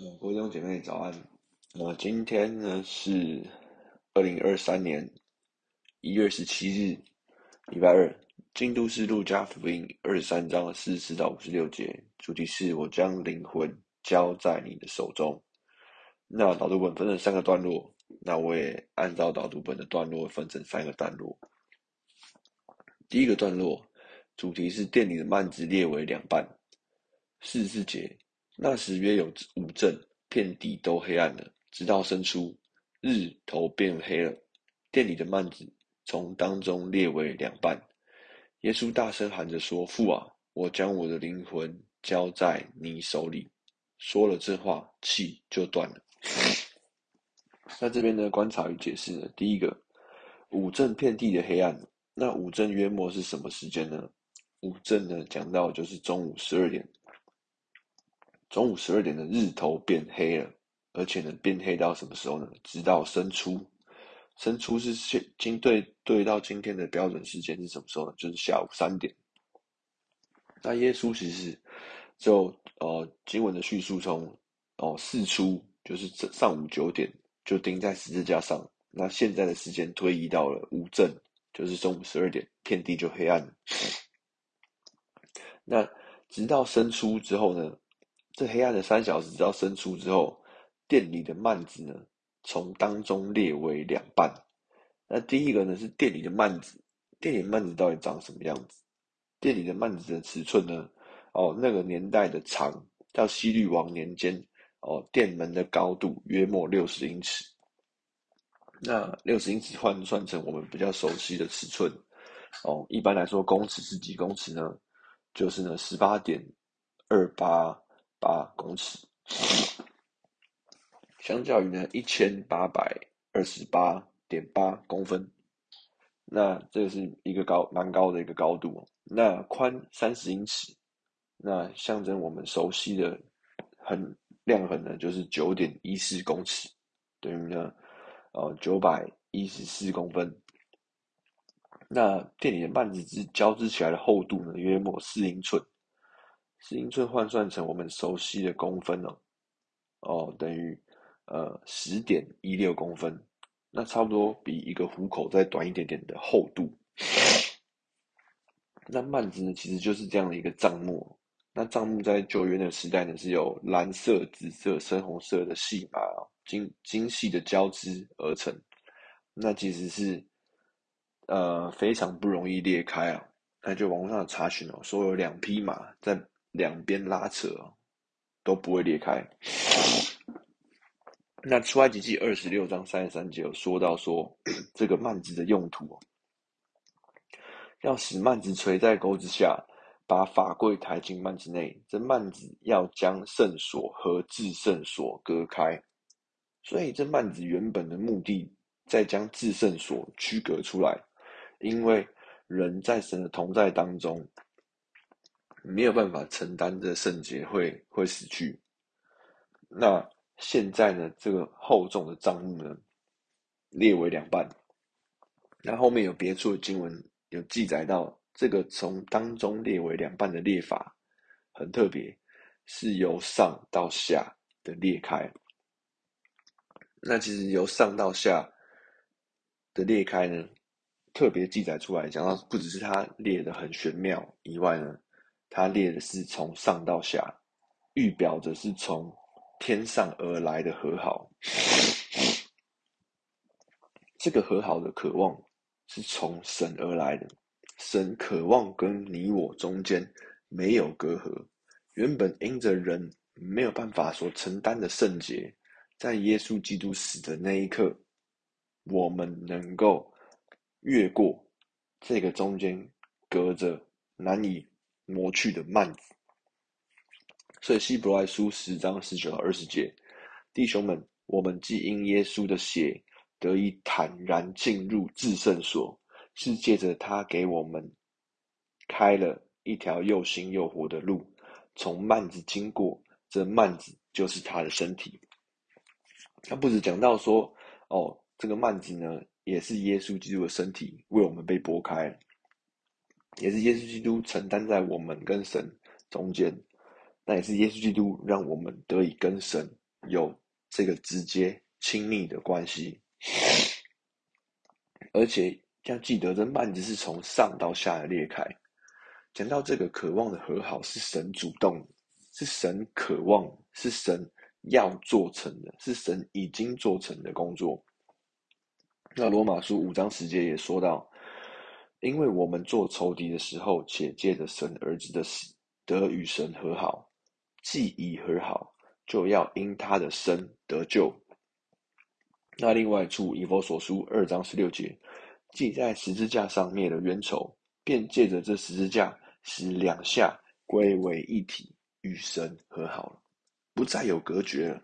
嗯，各位弟兄姐妹早安。那，今天呢是二零二三年一月十七日，礼拜二。京都是路加福音二十三章四十四到五十六节，主题是我将灵魂交在你的手中。那导读本分成三个段落，那我也按照导读本的段落分成三个段落。第一个段落主题是店里的幔子裂为两半，四十四节。那时约有五阵，遍地都黑暗了，直到申初，日头变黑了，殿里的幔子从当中裂为两半。耶稣大声喊着说：“父啊，我将我的灵魂交在你手里。”说了这话，气就断了。那这边呢，观察与解释呢，第一个，五阵遍地的黑暗。那五阵约莫是什么时间呢？五阵呢，讲到就是中午十二点。中午十二点的日头变黑了，而且呢，变黑到什么时候呢？直到申初，申初是现今对对到今天的标准时间是什么时候呢？就是下午三点。那耶稣其实就呃经文的叙述从哦四出，就是上午九点就钉在十字架上。那现在的时间推移到了五正，就是中午十二点，天地就黑暗。那直到申初之后呢？这黑暗的三小时，直到伸出之后，店里的幔子呢，从当中裂为两半。那第一个呢，是店里的幔子，店里的幔子到底长什么样子？店里的幔子的尺寸呢？哦，那个年代的长，到西律王年间，哦，店门的高度约莫六十英尺。那六十英尺换算成我们比较熟悉的尺寸，哦，一般来说公尺是几公尺呢？就是呢十八点二八。八公尺，相较于呢一千八百二十八点八公分，那这是一个高蛮高的一个高度。那宽三十英尺，那象征我们熟悉的很量衡呢，就是九点一四公尺，等于呢呃九百一十四公分。那殿里的半子之交织起来的厚度呢，约莫四英寸。十英寸换算成我们熟悉的公分哦，哦，等于呃十点一六公分，那差不多比一个虎口再短一点点的厚度。那曼子呢，其实就是这样的一个帐幕。那帐幕在旧约的时代呢，是由蓝色、紫色、深红色的细麻精精细的交织而成。那其实是呃非常不容易裂开啊。那就网络上查询哦，说有两匹马在。两边拉扯都不会裂开。那出埃及记二十六章三十三节有说到说，这个幔子的用途，要使幔子垂在钩子下，把法柜抬进幔子内。这幔子要将圣所和至圣所隔开。所以这幔子原本的目的，在将至圣所区隔出来，因为人在神的同在当中。没有办法承担的圣洁会会死去。那现在呢？这个厚重的账目呢，列为两半。那后面有别处的经文有记载到，这个从当中列为两半的裂法很特别，是由上到下的裂开。那其实由上到下的裂开呢，特别记载出来，讲到不只是它裂得很玄妙以外呢。它列的是从上到下，预表着是从天上而来的和好。这个和好的渴望是从神而来的，神渴望跟你我中间没有隔阂。原本因着人没有办法所承担的圣洁，在耶稣基督死的那一刻，我们能够越过这个中间隔着难以磨去的幔子，所以希伯来书十章十九到二十节，弟兄们，我们既因耶稣的血得以坦然进入至圣所，是借着他给我们开了一条又新又活的路，从幔子经过，这幔子就是他的身体。他不止讲到说，哦，这个幔子呢，也是耶稣基督的身体为我们被剥开。也是耶稣基督承担在我们跟神中间，那也是耶稣基督让我们得以跟神有这个直接亲密的关系，而且要记得，这幔子是从上到下的裂开。讲到这个渴望的和好，是神主动，是神渴望，是神要做成的，是神已经做成的工作。那罗马书五章十节也说到，因为我们做仇敌的时候，且借着神儿子的死得与神和好，既已和好，就要因他的生得救。那另外处以弗所书二章十六节，既在十字架上灭了冤仇，便借着这十字架，使两下归为一体，与神和好了，不再有隔绝了。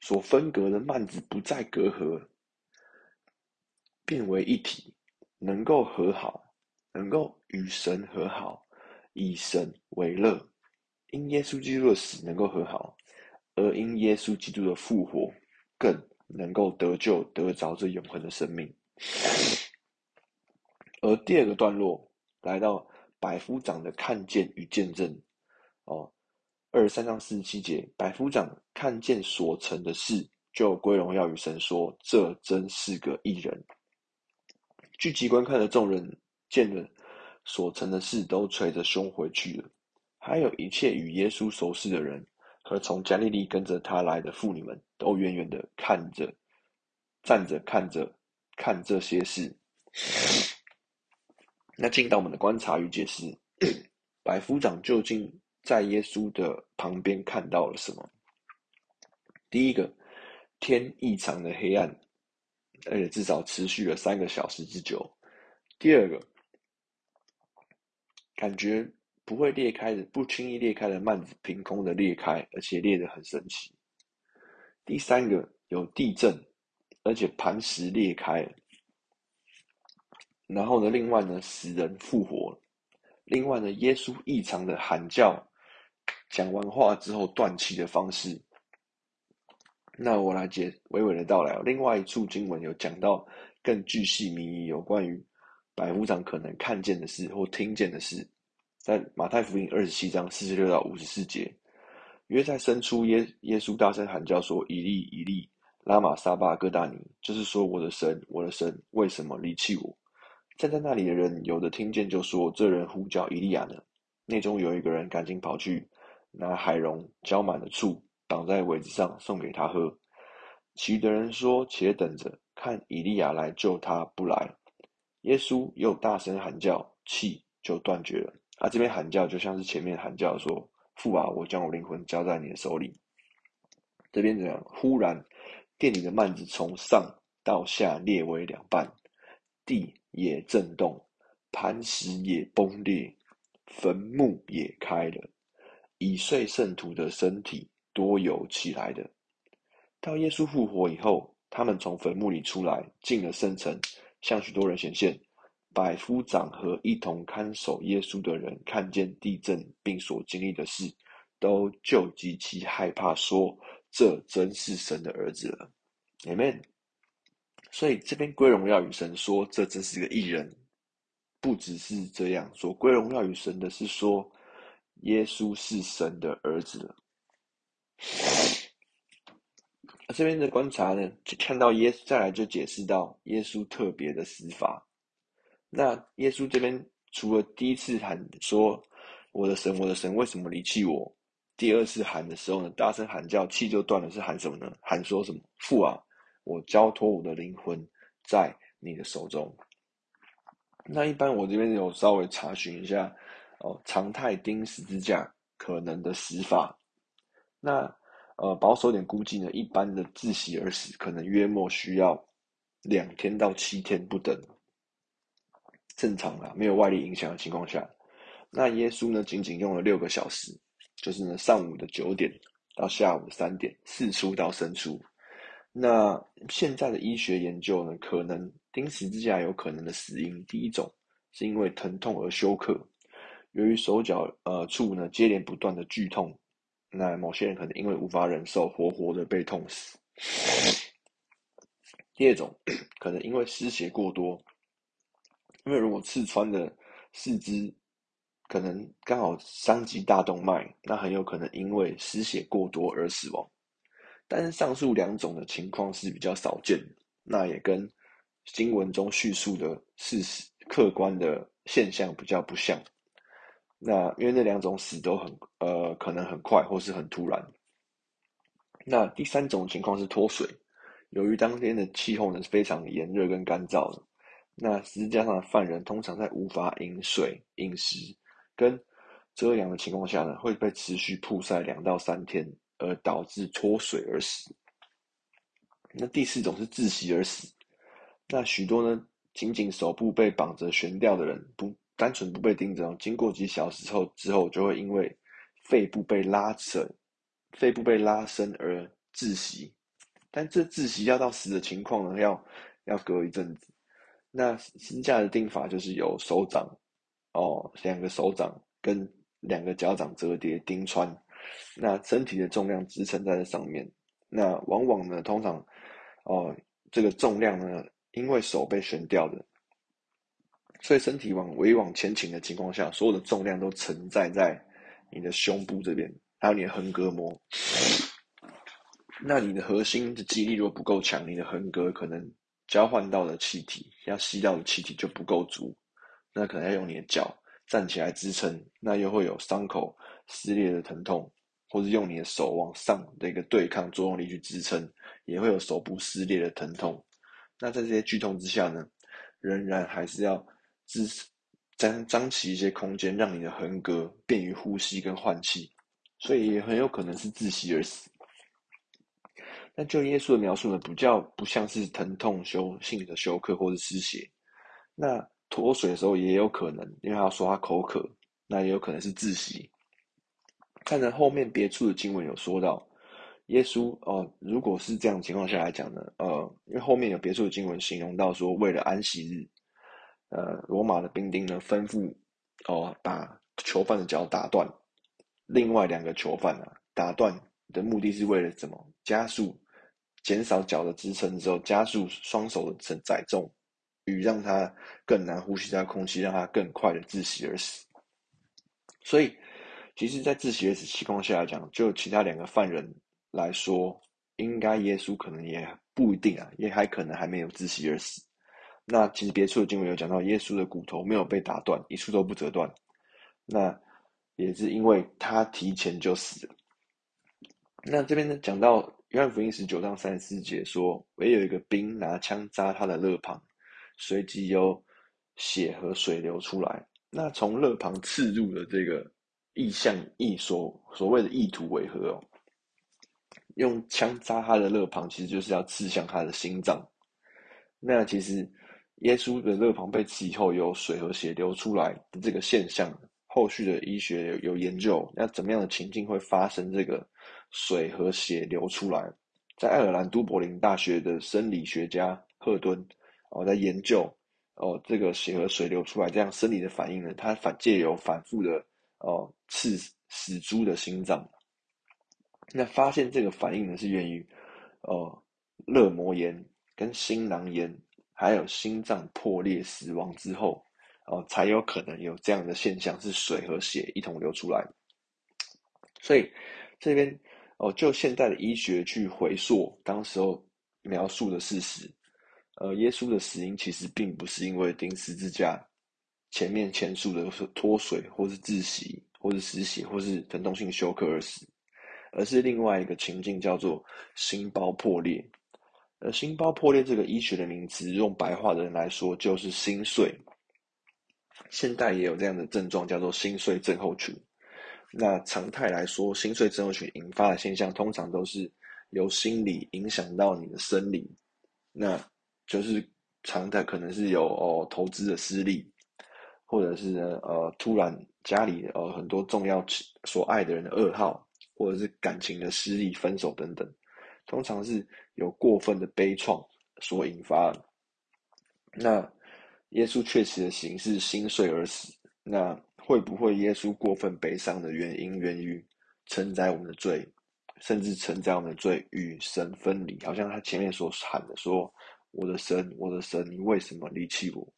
所分隔的幔子不再隔阂，变为一体，能够和好，能够与神和好，以神为乐。因耶稣基督的死能够和好，而因耶稣基督的复活，更能够得救，得着这永恒的生命。而第二个段落来到。百夫长的看见与见证，哦，二十三章四十七节，百夫长看见所成的事，就归荣耀与神说：“这真是个异人。”聚集观看的众人见了所成的事，都捶着胸回去了。还有一切与耶稣熟识的人和从加利利跟着他来的妇女们，都远远的看着，站着看着看这些事。那进到我们的观察与解释，百夫长究竟在耶稣的旁边看到了什么？第一个，天异常的黑暗，而且至少持续了三个小时之久。第二个，感觉不会裂开的、不轻易裂开的幔子凭空的裂开，而且裂得很神奇。第三个，有地震，而且磐石裂开。然后呢，另外呢，死人复活。另外呢，耶稣异常的喊叫，讲完话之后断气的方式。那我来解娓娓的道来。另外一处经文有讲到更具细靡遗，有关于百夫长可能看见的事或听见的事，在马太福音二十七章四十六到五十四节，约在深处耶耶稣大声喊叫说：“以利以利，拉玛撒巴各大尼。”就是说，我的神，我的神，为什么离弃我？站在那里的人，有的听见就说：“这人呼叫以利亚呢。”内中有一个人赶紧跑去，拿海蓉浇满了醋，绑在苇子上送给他喝。其余的人说：“且等着，看以利亚来救他不来。”耶稣又大声喊叫，气就断绝了。啊，这边喊叫就像是前面喊叫说：“父啊，我将我灵魂交在你的手里。”这边怎样？忽然，店里的幔子从上到下裂为两半，地。也震动，磐石也崩裂，坟墓也开了，已睡圣徒的身体多有起来的。到耶稣复活以后，他们从坟墓里出来，进了圣城，向许多人显现。百夫长和一同看守耶稣的人，看见地震并所经历的事，都就极其害怕，说：“这真是神的儿子了。” Amen。所以这边归荣耀与神说，这真是个异人，不只是这样说，归荣耀与神的是说，耶稣是神的儿子了。这边的观察呢，就看到耶稣，再来就解释到耶稣特别的死法。那耶稣这边除了第一次喊说“我的神，我的神，为什么离弃我”，第二次喊的时候呢，大声喊叫，气就断了，是喊什么呢？喊说什么？父啊！我交托我的灵魂在你的手中。那一般我这边有稍微查询一下哦，常态钉十字架可能的死法。那呃保守点估计呢，一般的窒息而死可能约莫需要两天到七天不等。正常啊，没有外力影响的情况下，那耶稣呢仅仅用了六个小时，就是呢上午的九点到下午三点，四出到申初。那现在的医学研究呢，可能钉十字架有可能的死因，第一种是因为疼痛而休克，由于手脚呃处呢接连不断的剧痛，那某些人可能因为无法忍受，活活的被痛死。第二种可能因为失血过多，因为如果刺穿的四肢可能刚好伤及大动脉，那很有可能因为失血过多而死亡。但是上述两种的情况是比较少见，那也跟经文中叙述的事实、客观的现象比较不像。那因为那两种死都很呃可能很快或是很突然。那第三种情况是脱水，由于当天的气候呢是非常炎热跟干燥的，那十字架上犯人通常在无法饮水、饮食跟遮阳的情况下呢，会被持续曝晒两到三天，而导致脱水而死。那第四种是窒息而死。那许多呢，仅仅手部被绑着悬吊的人，不单纯不被钉着，经过几小时后之后，就会因为肺部被拉扯、肺部被拉伸而窒息。但这窒息要到死的情况呢，要要隔一阵子。那十字架的钉法就是有手掌哦，两个手掌跟。两个脚掌折叠钉穿，那身体的重量支撑在这上面。那往往呢，通常，哦、这个重量呢，因为手被悬吊的，所以身体往微往前倾的情况下，所有的重量都承载在你的胸部这边，还有你的横膈膜。那你的核心的肌力如果不够强，你的横膈可能交换到的气体，要吸到的气体就不够足，那可能要用你的脚。站起来支撑，那又会有伤口撕裂的疼痛，或是用你的手往上的一个对抗作用力去支撑，也会有手部撕裂的疼痛。那在这些剧痛之下呢，仍然还是要支张张起一些空间，让你的横膈便于呼吸跟换气，所以也很有可能是窒息而死。但就耶稣的描述呢，比较不像是疼痛休性的休克或是失血，那。脱水的时候也有可能，因为他说他口渴，那也有可能是窒息。看着后面别处的经文有说到，耶稣哦、呃，如果是这样情况下来讲呢，呃，因为后面有别处的经文形容到说，为了安息日，呃，罗马的兵丁呢吩咐哦、把囚犯的脚打断，另外两个囚犯啊，打断的目的是为了怎么加速减少脚的支撑之后，加速双手的载重。与让他更难呼吸到空气，让他更快的窒息而死。所以，其实，在窒息而死情况下来讲，就其他两个犯人来说，应该耶稣可能也不一定啊，也还可能还没有窒息而死。那其实别处的经文有讲到，耶稣的骨头没有被打断，一处都不折断。那也是因为他提前就死了。那这边呢，讲到约翰福音十九章三十四节说，唯有一个兵拿枪扎他的肋旁。随即有血和水流出来。那从肋旁刺入的这个意象意所所谓的意图为何哦？用枪扎他的肋旁，其实就是要刺向他的心脏。那其实耶稣的肋旁被刺以后，有水和血流出来的这个现象，后续的医学有研究，那怎么样的情境会发生这个水和血流出来？在爱尔兰都柏林大学的生理学家赫敦。哦在研究哦，这个血和水流出来这样生理的反应呢，它反借由反复的哦刺死猪的心脏，那发现这个反应呢是源于哦热膜炎跟心囊炎，还有心脏破裂死亡之后哦才有可能有这样的现象，是水和血一同流出来。所以这边哦就现代的医学去回溯当时候描述的事实。呃，耶稣的死因其实并不是因为钉十字架前面前述的是脱水，或是窒息，或是失血，或是疼痛性休克而死，而是另外一个情境叫做心包破裂。而心包破裂这个医学的名词，用白话的人来说就是心碎。现代也有这样的症状，叫做心碎症候群。那常态来说，心碎症候群引发的现象，通常都是由心理影响到你的生理。那就是常态，可能是有哦投资的失利，或者是呃突然家里呃很多重要所爱的人的噩耗，或者是感情的失利、分手等等，通常是有过分的悲怆所引发的。那耶稣确实的形式心碎而死，那会不会耶稣过分悲伤的原因源于承载我们的罪，甚至承载我们的罪与神分离？好像他前面所喊的说。我的神，我的神，你为什么离弃我？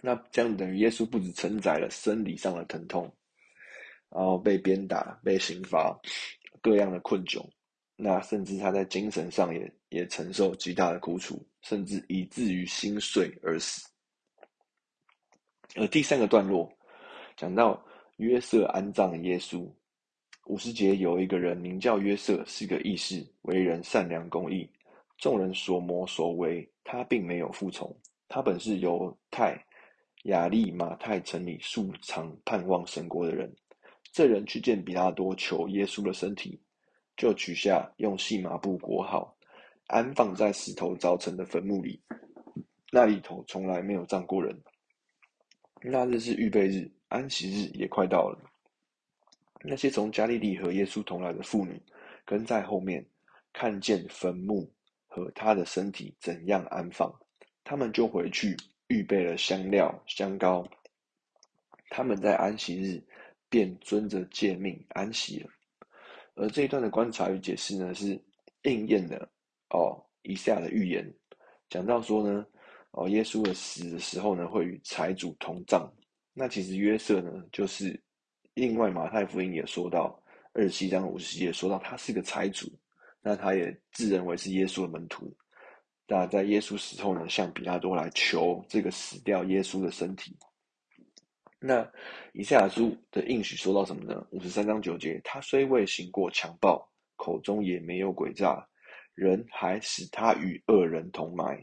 那这样等于耶稣不止承载了生理上的疼痛，然后被鞭打、被刑罚、各样的困窘，那甚至他在精神上也也承受极大的苦楚，甚至以至于心碎而死。而第三个段落讲到约瑟安葬耶稣，五十节有一个人名叫约瑟，是个义士，为人善良公义，众人所谋所为，他并没有服从。他本是犹太雅利马太城里素常盼望神国的人。这人去见比拉多，求耶稣的身体，就取下用细麻布裹好，安放在石头凿成的坟墓里。那里头从来没有葬过人。那日是预备日，安息日也快到了。那些从加利利和耶稣同来的妇女，跟在后面，看见坟墓和他的身体怎样安放，他们就回去预备了香料、香膏。他们在安息日便遵着诫命安息了。而这一段的观察与解释呢，是应验了哦，以赛亚的预言，讲到说呢。哦，耶稣的死的时候呢，会与财主同葬。那其实约瑟呢，就是另外马太福音也说到二十七章五十节，说到他是个财主，那他也自认为是耶稣的门徒。那在耶稣死后呢，向比拉多来求这个死掉耶稣的身体。那以赛亚书的应许说到什么呢？五十三章九节，他虽未行过强暴，口中也没有诡诈，人还使他与恶人同埋。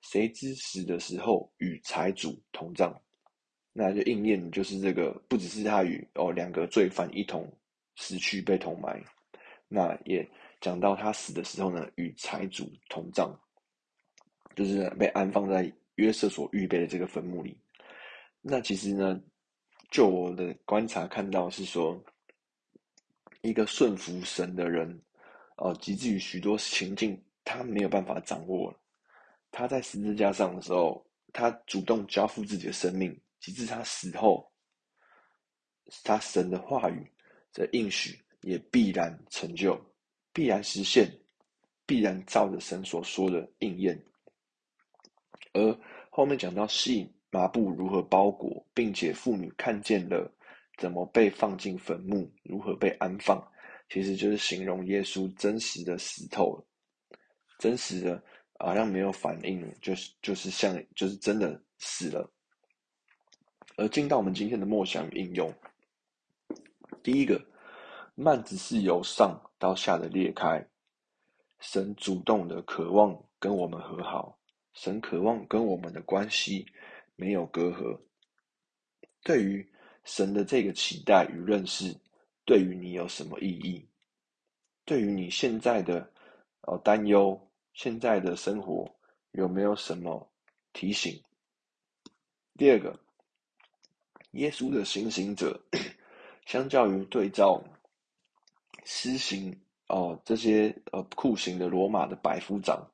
谁知死的时候与财主同葬，那就应验就是这个，不只是他与哦两个罪犯一同死去被同埋，那也讲到他死的时候呢，与财主同葬，就是被安放在约瑟所预备的这个坟墓里。那其实呢，就我的观察看到是说，一个顺服神的人，哦，及至于许多情境他没有办法掌握了。他在十字架上的时候，他主动交付自己的生命，直至他死后，他神的话语的应许也必然成就，必然实现，必然照着神所说的应验。而后面讲到细麻布如何包裹，并且妇女看见了怎么被放进坟墓，如何被安放，其实就是形容耶稣真实的死透了，真实的。好像没有反应，就是就是像就是真的死了。而进到我们今天的默想与应用，第一个，幔子是由上到下的裂开，神主动的渴望跟我们和好，神渴望跟我们的关系没有隔阂。对于神的这个期待与认识，对于你有什么意义？对于你现在的呃担忧？现在的生活有没有什么提醒？第二个，耶稣的行刑者，相较于对照施行哦这些呃酷刑的罗马的百夫长，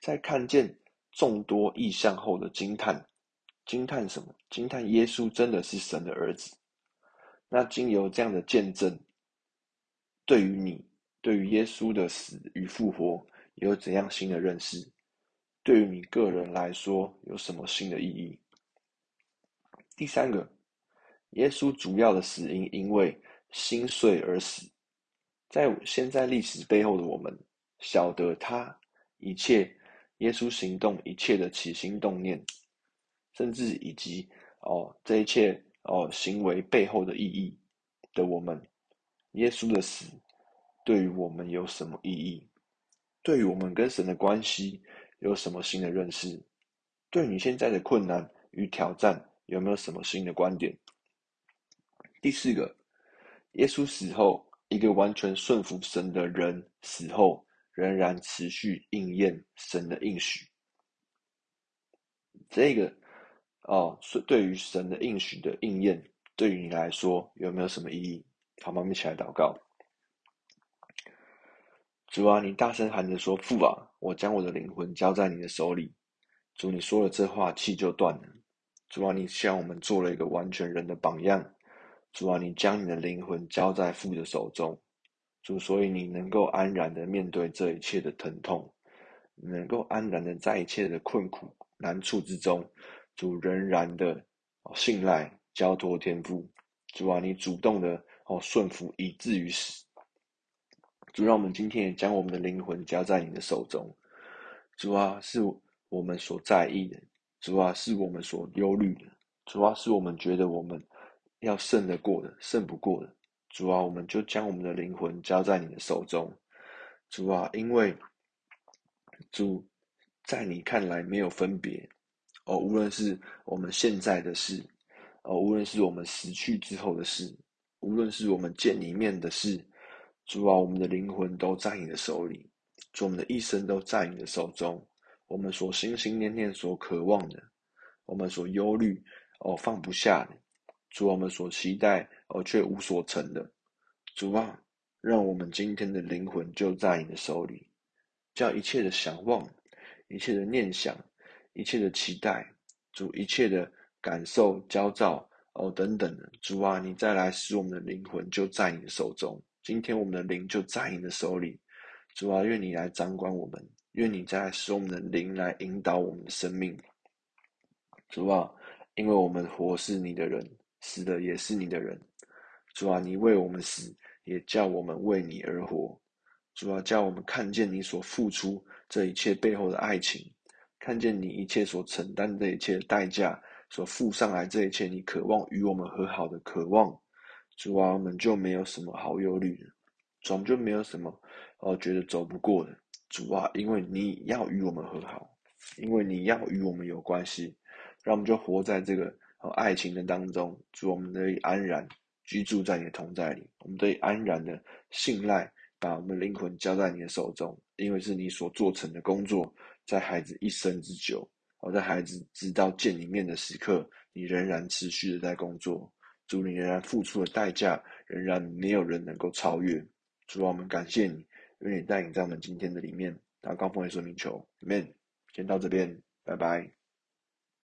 在看见众多异象后的惊叹，惊叹什么？惊叹耶稣真的是神的儿子。那经由这样的见证，对于你，对于耶稣的死与复活。有怎样新的认识？对于你个人来说，有什么新的意义？第三个，耶稣主要的死因因为心碎而死。在现在历史背后的我们，晓得他一切耶稣行动一切的起心动念，甚至以及哦这一切哦行为背后的意义的我们，耶稣的死对于我们有什么意义？对于我们跟神的关系有什么新的认识？对你现在的困难与挑战有没有什么新的观点？第四个，耶稣死后，一个完全顺服神的人死后，仍然持续应验神的应许。这个哦，是对于神的应许的应验，对于你来说有没有什么意义？好，我们一起来祷告。主啊，你大声喊着说：“父啊，我将我的灵魂交在你的手里。”主，你说了这话，气就断了。主啊，你向我们做了一个完全人的榜样。主啊，你将你的灵魂交在父的手中。主，所以你能够安然的面对这一切的疼痛，能够安然的在一切的困苦难处之中，主仍然的信赖交托天赋。主啊，你主动的哦顺服以至于死。主，让我们今天也将我们的灵魂交在你的手中。主啊，是我们所在意的；主啊，是我们所忧虑的；主啊，是我们觉得我们要胜得过的、胜不过的。主啊，我们就将我们的灵魂交在你的手中。主啊，因为主在你看来没有分别哦，无论是我们现在的事，哦，无论是我们死去之后的事，无论是我们见里面的事。主啊，我们的灵魂都在你的手里，主，我们的一生都在你的手中。我们所心心念念所渴望的，我们所忧虑哦放不下的，主，我们所期待哦却无所成的，主啊，让我们今天的灵魂就在你的手里，将一切的想望、一切的念想、一切的期待，主，一切的感受、焦躁哦等等的，主啊，你再来使我们的灵魂就在你的手中。今天我们的灵就在你的手里，主啊，愿你来掌管我们，愿你再来使我们的灵来引导我们的生命，主啊，因为我们活是你的人，死的也是你的人，主啊，你为我们死，也叫我们为你而活，主啊，叫我们看见你所付出这一切背后的爱情，看见你一切所承担的一切的代价，所付上来这一切，你渴望与我们和好的渴望。主啊，我们就没有什么好忧虑的，主，我们就没有什么哦觉得走不过的。主啊，因为你要与我们和好，因为你要与我们有关系，让我们就活在这个哦爱情的当中。主，我们得以安然居住在你的同在里，我们得以安然的信赖，把我们灵魂交在你的手中，因为是你所做成的工作，在孩子一生之久，哦，在孩子知道见你面的时刻，你仍然持续的在工作。主，你仍然付出的代价，仍然没有人能够超越。主啊，我们感谢你，愿你带领在我们今天的里面。那高峰也说明求，Amen。先到这边，拜拜。